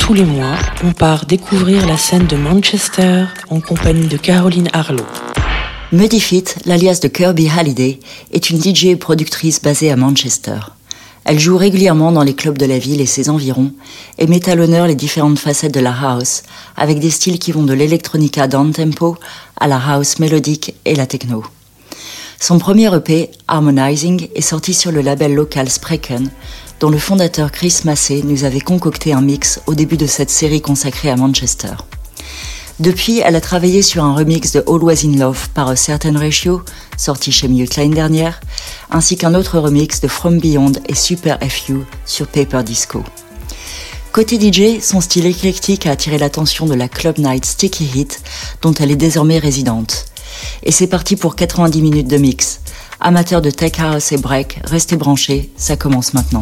Tous les mois, on part découvrir la scène de Manchester en compagnie de Caroline Harlow. Muddy l'alias de Kirby Halliday, est une DJ et productrice basée à Manchester. Elle joue régulièrement dans les clubs de la ville et ses environs et met à l'honneur les différentes facettes de la house, avec des styles qui vont de l'électronica down-tempo à la house mélodique et la techno. Son premier EP, Harmonizing, est sorti sur le label local Spreken, dont le fondateur Chris Massey nous avait concocté un mix au début de cette série consacrée à Manchester. Depuis, elle a travaillé sur un remix de Always in Love par A Certain Ratio, sorti chez Mute l'année dernière, ainsi qu'un autre remix de From Beyond et Super FU sur Paper Disco. Côté DJ, son style éclectique a attiré l'attention de la Club Night Sticky Hit, dont elle est désormais résidente. Et c'est parti pour 90 minutes de mix. Amateurs de tech house et break, restez branchés, ça commence maintenant.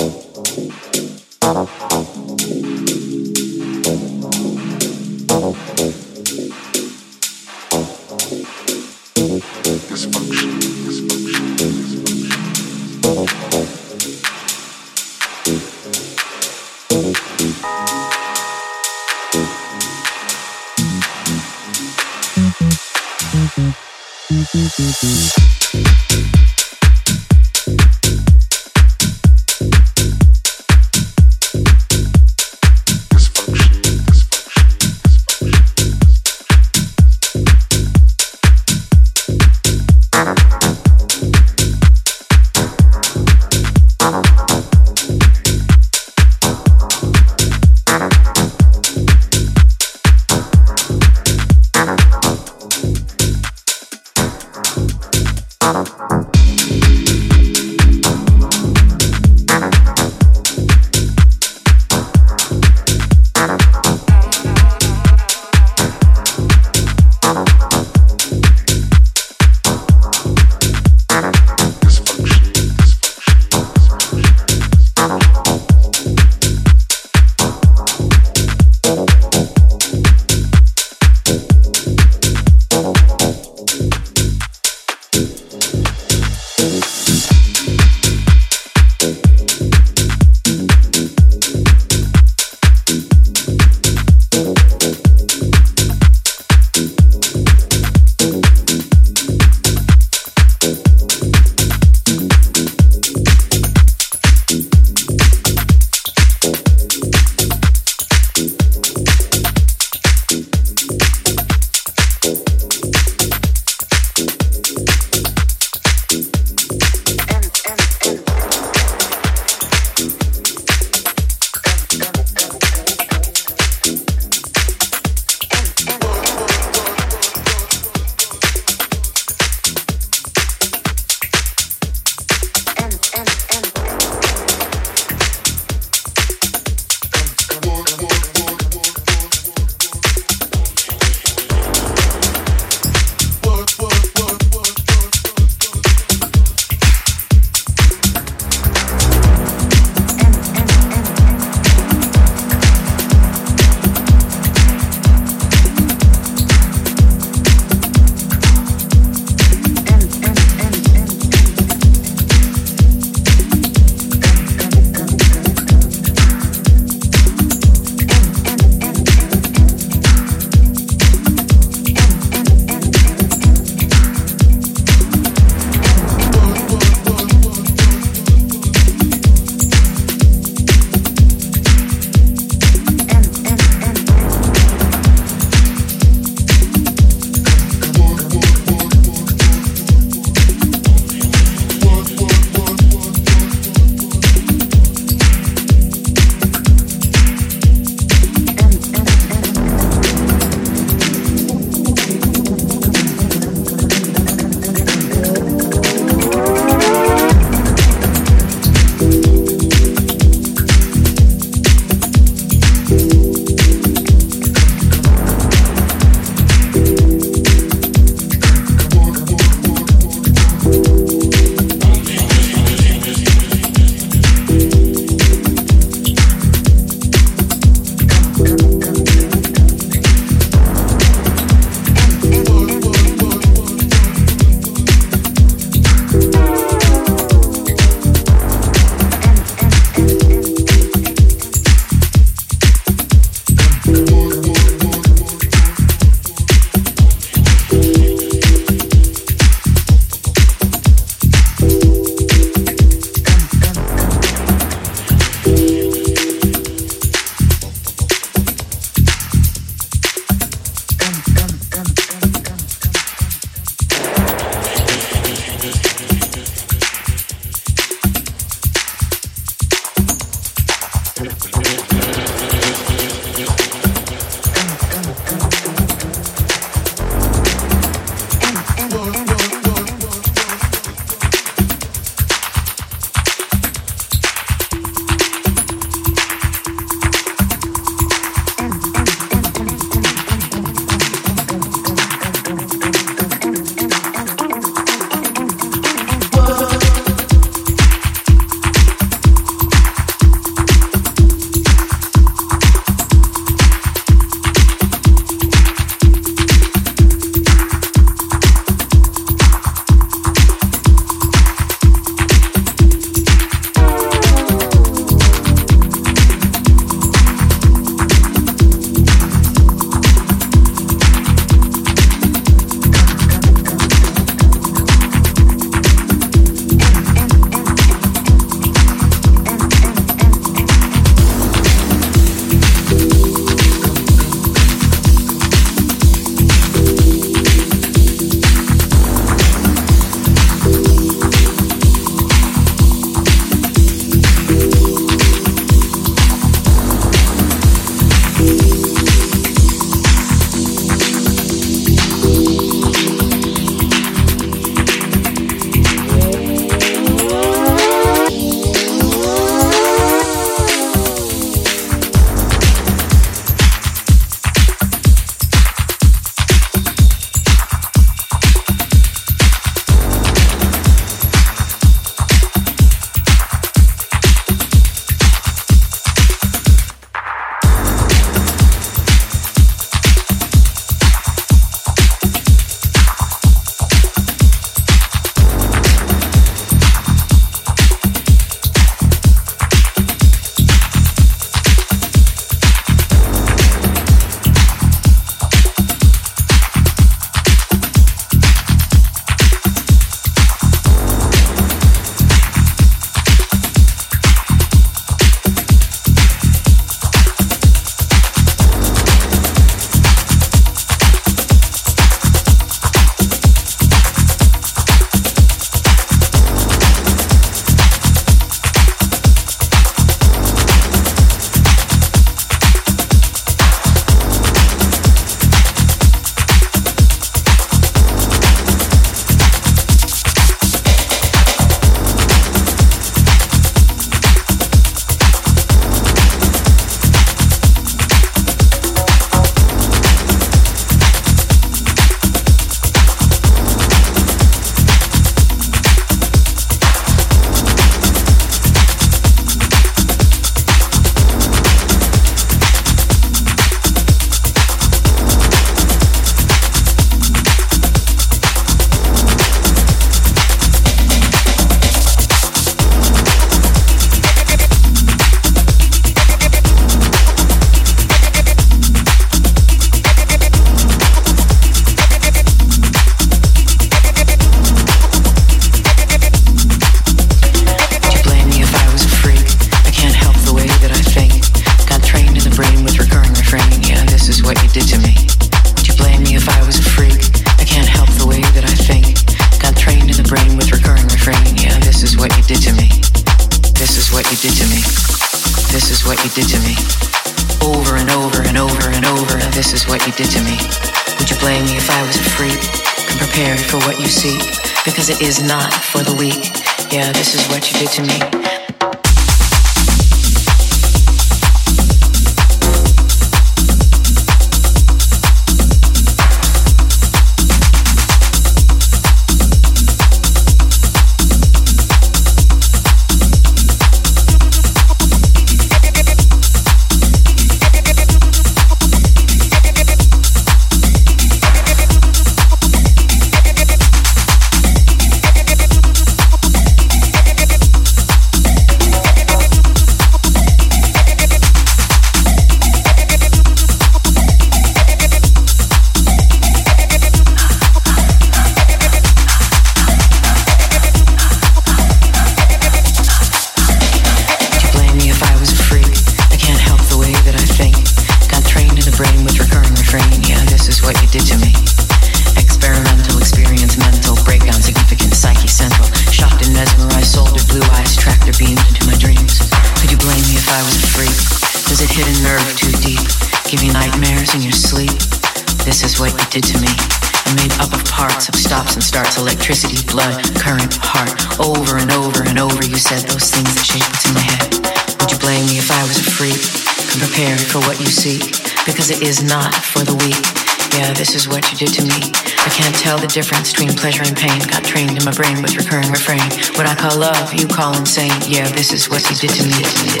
Is what you did to me.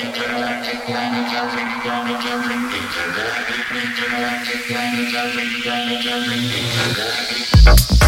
Intergalactic, intergalactic, intergalactic, intergalactic, intergalactic, intergalactic.